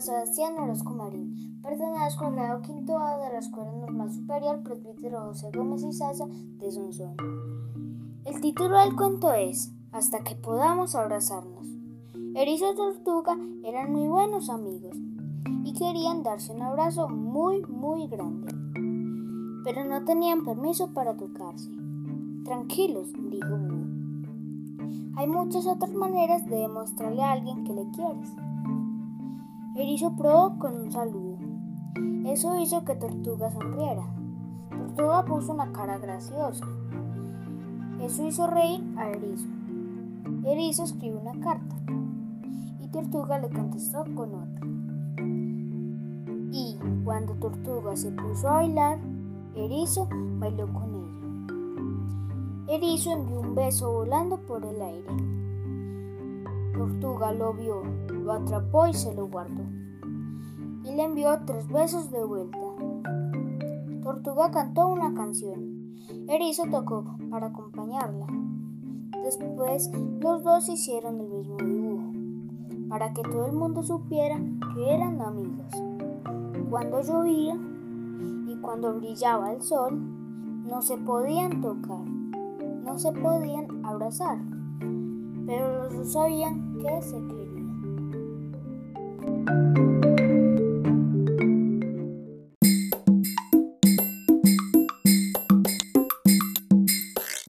Sebastián Orozco Marín. Pertenezco al grado quinto A de la Escuela Normal Superior Presbítero José Gómez y Sasa de Sonsón. El título del cuento es Hasta que podamos abrazarnos. Erizo y Tortuga eran muy buenos amigos y querían darse un abrazo muy, muy grande. Pero no tenían permiso para tocarse. Tranquilos, dijo Búho. Hay muchas otras maneras de demostrarle a alguien que le quieres. Erizo probó con un saludo. Eso hizo que Tortuga sonriera. Tortuga puso una cara graciosa. Eso hizo reír a Erizo. Erizo escribió una carta y Tortuga le contestó con otra. Y cuando Tortuga se puso a bailar, Erizo bailó con ella. Erizo envió un beso volando por el aire. Tortuga lo vio, lo atrapó y se lo guardó. Y le envió tres besos de vuelta. Tortuga cantó una canción. Erizo tocó para acompañarla. Después los dos hicieron el mismo dibujo, para que todo el mundo supiera que eran amigos. Cuando llovía y cuando brillaba el sol, no se podían tocar, no se podían abrazar, pero los dos sabían que se querían.